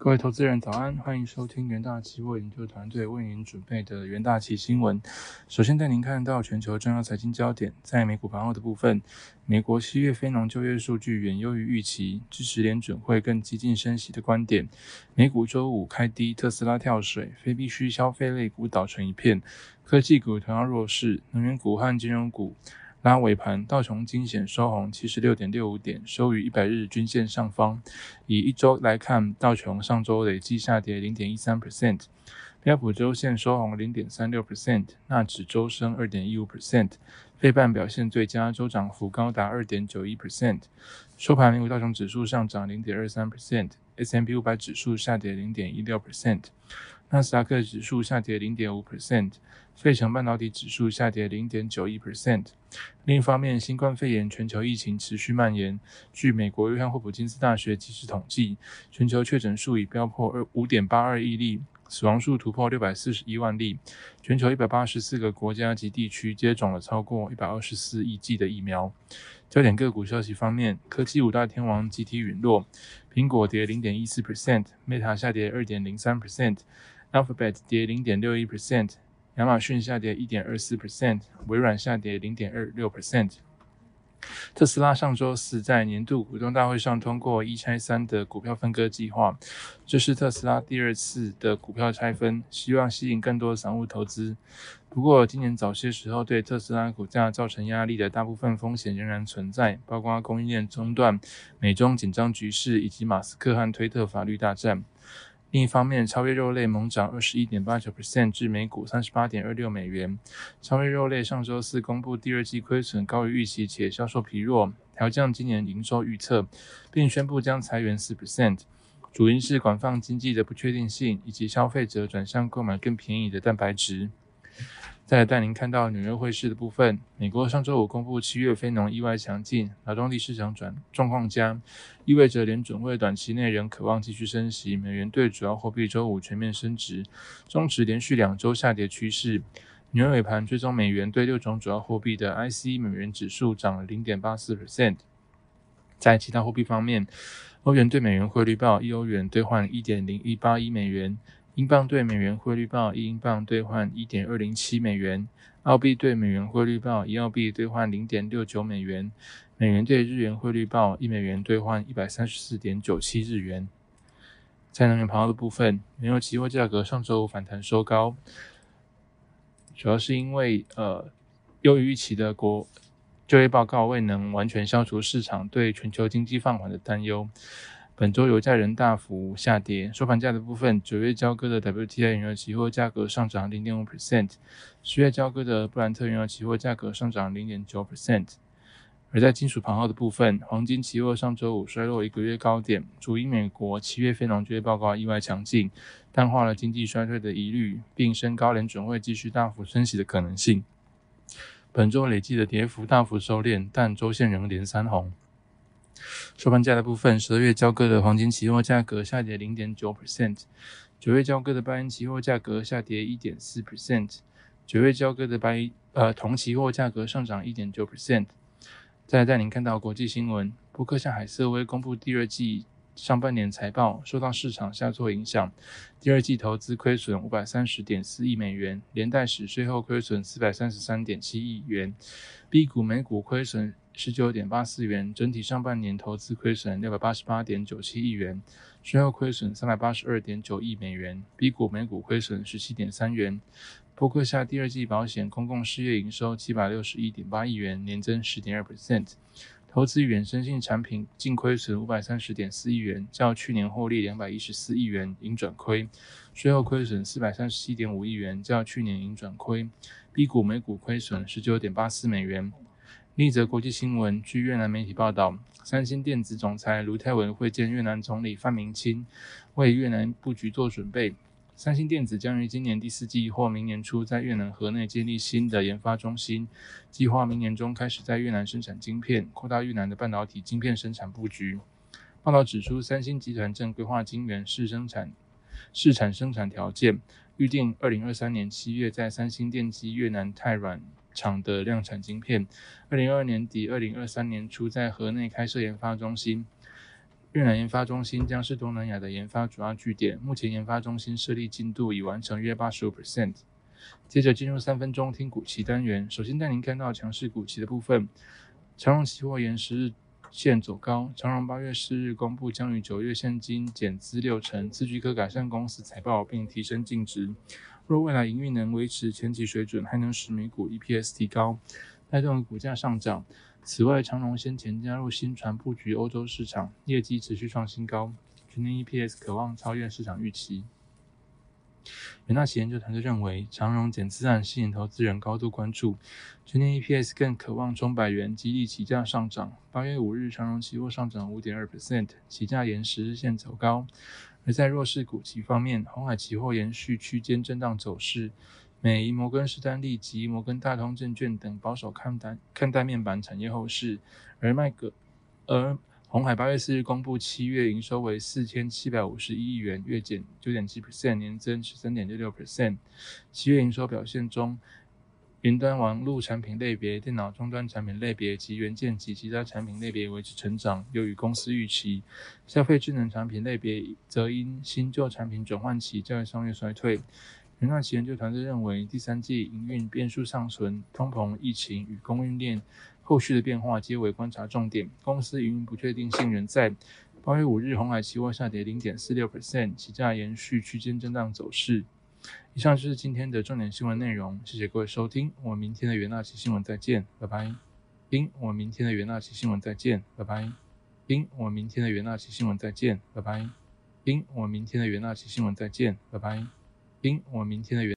各位投资人早安，欢迎收听元大期货研究团队为您准备的元大期新闻。首先带您看到全球重要财经焦点，在美股盘后的部分，美国七月非农就业数据远优于预期，支持联准会更激进升息的观点。美股周五开低，特斯拉跳水，非必需消费类股倒成一片，科技股同样弱势，能源股和金融股。拉尾盘，道琼惊险收红七十六点六五点，收于一百日均线上方。以一周来看，道琼上周累计下跌零点一三 percent，标普周线收红零点三六 percent，纳指周升二点一五 percent，费半表现最佳，周涨幅高达二点九一 percent。收盘，美股道琼指数上涨零点二三 percent，S M P 五百指数下跌零点一六 percent。纳斯达克指数下跌零点五 percent，费城半导体指数下跌零点九一 percent。另一方面，新冠肺炎全球疫情持续蔓延。据美国约翰霍普金斯大学及时统计，全球确诊数已飙破二五点八二亿例，死亡数突破六百四十一万例。全球一百八十四个国家及地区接种了超过一百二十四亿剂的疫苗。焦点个股消息方面，科技五大天王集体陨落，苹果跌零点一四 percent，Meta 下跌二点零三 percent。Alphabet 跌零点六一 percent，亚马逊下跌一点二四 percent，微软下跌零点二六 percent。特斯拉上周四在年度股东大会上通过一拆三的股票分割计划，这是特斯拉第二次的股票拆分，希望吸引更多散户投资。不过，今年早些时候对特斯拉股价造成压力的大部分风险仍然存在，包括供应链中断、美中紧张局势以及马斯克和推特法律大战。另一方面，超越肉类猛涨二十一点八九 percent 至每股三十八点二六美元。超越肉类上周四公布第二季亏损高于预期，且销售疲弱，调降今年营收预测，并宣布将裁员四 percent。主因是广泛经济的不确定性，以及消费者转向购买更便宜的蛋白质。再带您看到纽约汇市的部分。美国上周五公布七月非农意外强劲，劳动力市场转状况佳，意味着联准会短期内仍渴望继续升息。美元对主要货币周五全面升值，终止连续两周下跌趋势。纽约尾盘追踪美元对六种主要货币的 IC 美元指数涨了零点八四 percent。在其他货币方面，欧元对美元汇率报一欧元兑换一点零一八一美元。英镑对美元汇率报一英镑兑换一点二零七美元，澳币对美元汇率报一澳币兑换零点六九美元，美元对日元汇率报一美元兑换一百三十四点九七日元。在能源盘后的部分，原油期货价格上周五反弹收高，主要是因为呃优于预期的国就业报告未能完全消除市场对全球经济放缓的担忧。本周油价仍大幅下跌，收盘价的部分，九月交割的 WTI 原油期货价格上涨零点五 percent，十月交割的布兰特原油期货价格上涨零点九 percent。而在金属盘后的部分，黄金期货上周五衰落一个月高点，主因美国七月非农就业报告意外强劲，淡化了经济衰退的疑虑，并升高联准会继续大幅升息的可能性。本周累计的跌幅大幅收敛，但周线仍连三红。收盘价的部分，十二月交割的黄金期货价格下跌零点九 percent，九月交割的白银期货价格下跌一点四 percent，九月交割的白呃铜期货价格上涨一点九 percent。再带您看到国际新闻，伯克向海瑟威公布第二季上半年财报，受到市场下挫影响，第二季投资亏损五百三十点四亿美元，连带使税后亏损四百三十三点七亿元，B 股每股亏损。十九点八四元，整体上半年投资亏损六百八十八点九七亿元，税后亏损三百八十二点九亿美元，B 股每股亏损十七点三元。伯克夏第二季保险公共事业营收七百六十一点八亿元，年增十点二 percent，投资衍生性产品净亏损五百三十点四亿元，较去年获利两百一十四亿元，盈转亏，税后亏损四百三十七点五亿元，较去年盈转亏，B 股每股亏损十九点八四美元。另一则国际新闻，据越南媒体报道，三星电子总裁卢泰文会见越南总理范明清，为越南布局做准备。三星电子将于今年第四季或明年初在越南河内建立新的研发中心，计划明年中开始在越南生产晶片，扩大越南的半导体晶片生产布局。报道指出，三星集团正规划晶圆试生产试产生产条件，预定二零二三年七月在三星电机越南泰软。厂的量产晶片，二零二二年底、二零二三年初在河内开设研发中心。越南研发中心将是东南亚的研发主要据点，目前研发中心设立进度已完成约八十五 percent。接着进入三分钟听股期单元，首先带您看到强势股期的部分，长荣期货延十日线走高，长荣八月四日公布将于九月现金减资六成，此举可改善公司财报并提升净值。若未来营运能维持前期水准，还能使每股 EPS 提高，带动股价上涨。此外，长荣先前加入新船布局欧洲市场，业绩持续创新高，全年 EPS 渴望超越市场预期。元大旗研究团队认为，长荣减资案吸引投资人高度关注，全年 EPS 更渴望冲百元，激励起价上涨。八月五日，长荣期货上涨五点二 percent，起价沿十日线走高。而在弱势股期方面，红海期货延续区间震荡走势。美摩根士丹利及摩根大通证券等保守看待看待面板产业后市，而麦格而红海八月四日公布七月营收为四千七百五十一亿元，月减九点七 percent，年增十三点六六 percent。七月营收表现中，云端网络产品类别、电脑终端产品类别及元件及其他产品类别维持成长，优于公司预期。消费智能产品类别则因新旧产品转换期较商业衰退。元大旗研究团队认为，第三季营运变数尚存，通膨、疫情与供应链后续的变化皆为观察重点。公司营运不确定性仍在。八月五日，红海期货下跌零点四六 percent，期价延续区间震荡走势。以上就是今天的重点新闻内容，谢谢各位收听，我们明天的元大旗新闻再见，拜拜。因，我们明天的元大旗新闻再见，拜拜。因，我们明天的元大旗新闻再见，拜拜。因，我们明天的元大旗新闻再见，拜拜。因，我明天的元。